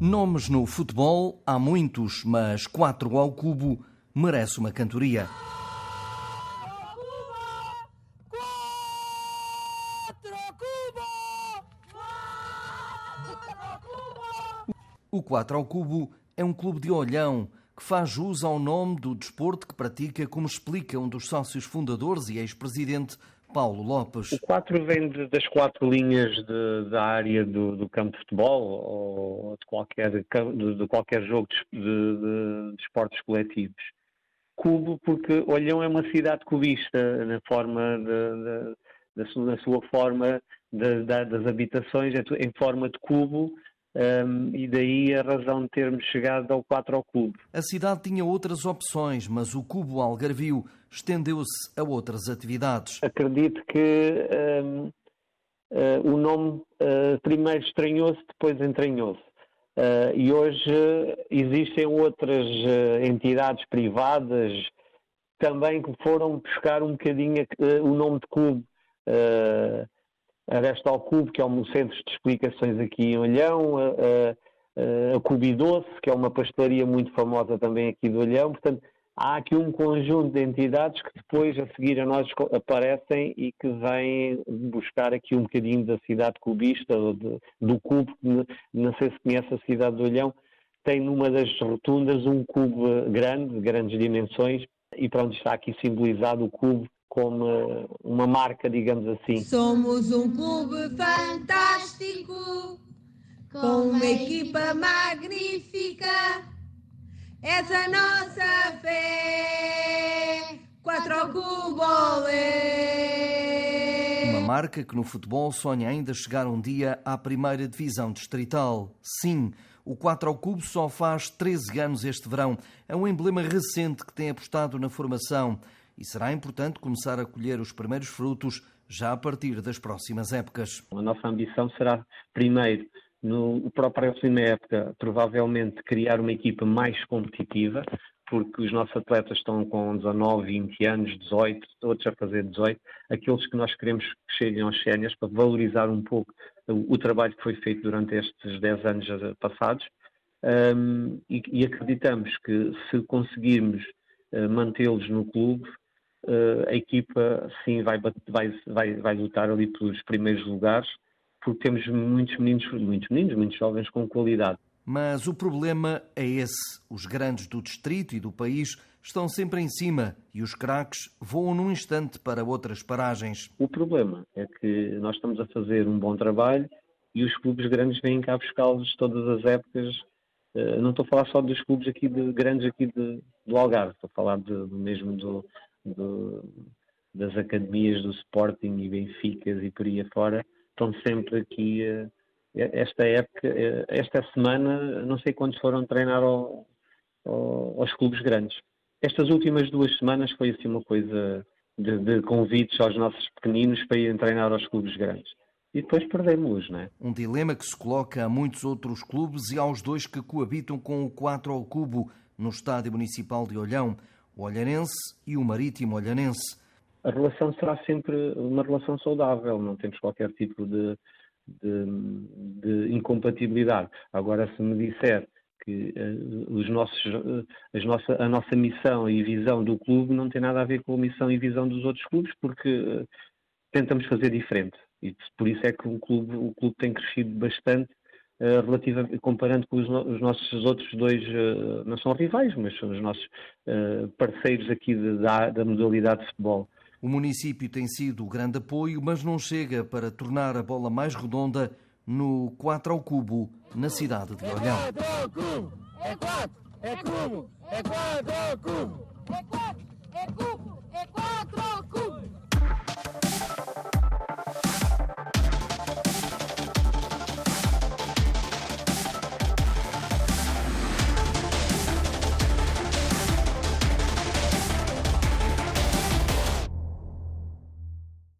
Nomes no futebol há muitos, mas quatro ao cubo merece uma cantoria. O 4 ao cubo é um clube de olhão que faz jus ao nome do desporto que pratica, como explica um dos sócios fundadores e ex-presidente Paulo Lopes. O 4 vem de, das quatro linhas de, da área do, do, campo de futebol ou de qualquer, de, de qualquer jogo de, esportes coletivos. Cubo, porque Olhão é uma cidade cubista na forma da, sua forma das habitações, é em forma de cubo, um, e daí a razão de termos chegado ao 4 ao cubo. A cidade tinha outras opções, mas o cubo Algarvio estendeu-se a outras atividades. Acredito que um, uh, o nome uh, primeiro estranhou-se, depois entranhou-se. Uh, e hoje existem outras entidades privadas também que foram buscar um bocadinho o nome de cubo Aresta ao Cubo, que é um centro de explicações aqui em Olhão, a, a, a Cubidoce, que é uma pastelaria muito famosa também aqui do Olhão. Portanto, há aqui um conjunto de entidades que depois, a seguir a nós, aparecem e que vêm buscar aqui um bocadinho da cidade cubista, de, do cubo, não sei se conhece a cidade do Olhão, tem numa das rotundas um cubo grande, de grandes dimensões, e pronto, está aqui simbolizado o cubo como uma marca, digamos assim. Somos um clube fantástico, com uma equipa magnífica. Essa é nossa fé, quatro ao cubo Uma marca que no futebol sonha ainda chegar um dia à primeira divisão distrital. Sim, o 4 ao cubo só faz 13 anos este verão. É um emblema recente que tem apostado na formação e será importante começar a colher os primeiros frutos já a partir das próximas épocas. A nossa ambição será, primeiro, no própria próxima época, provavelmente criar uma equipa mais competitiva, porque os nossos atletas estão com 19, 20 anos, 18, outros a fazer 18, aqueles que nós queremos que cheguem aos séniores para valorizar um pouco o, o, trabalho que foi feito durante estes 10 anos passados. Um, e, e, acreditamos que se conseguirmos uh, mantê-los no clube, a equipa sim vai, vai, vai, vai lutar ali pelos primeiros lugares, porque temos muitos meninos, muitos meninos, muitos jovens com qualidade. Mas o problema é esse. Os grandes do distrito e do país estão sempre em cima e os craques voam num instante para outras paragens. O problema é que nós estamos a fazer um bom trabalho e os clubes grandes vêm cá buscá-los todas as épocas. Uh, não estou a falar só dos clubes aqui de, grandes aqui de, do Algarve, estou a falar de, mesmo do, do, das academias do Sporting e Benficas e por aí afora, estão sempre aqui. Uh, esta época, uh, esta semana, não sei quantos foram treinar ao, ao, aos clubes grandes. Estas últimas duas semanas foi assim uma coisa de, de convites aos nossos pequeninos para irem treinar aos clubes grandes e depois perdemos-los, não é? Um dilema que se coloca a muitos outros clubes e aos dois que coabitam com o 4 ao cubo no Estádio Municipal de Olhão o olhanense e o marítimo olhanense. A relação será sempre uma relação saudável, não temos qualquer tipo de, de, de incompatibilidade. Agora, se me disser que uh, os nossos, uh, as nossa, a nossa missão e visão do clube não tem nada a ver com a missão e visão dos outros clubes, porque uh, tentamos fazer diferente. E por isso é que o clube, o clube tem crescido bastante eh, relativa, comparando com os, os, nossos outros dois, uh, não são rivais, mas são os nossos uh, parceiros aqui de, da, da modalidade de futebol. O município tem sido o grande apoio, mas não chega para tornar a bola mais redonda no 4 ao cubo, na cidade de Olhão. É 4 é cubo, é 4 é cubo, é 4 é cubo.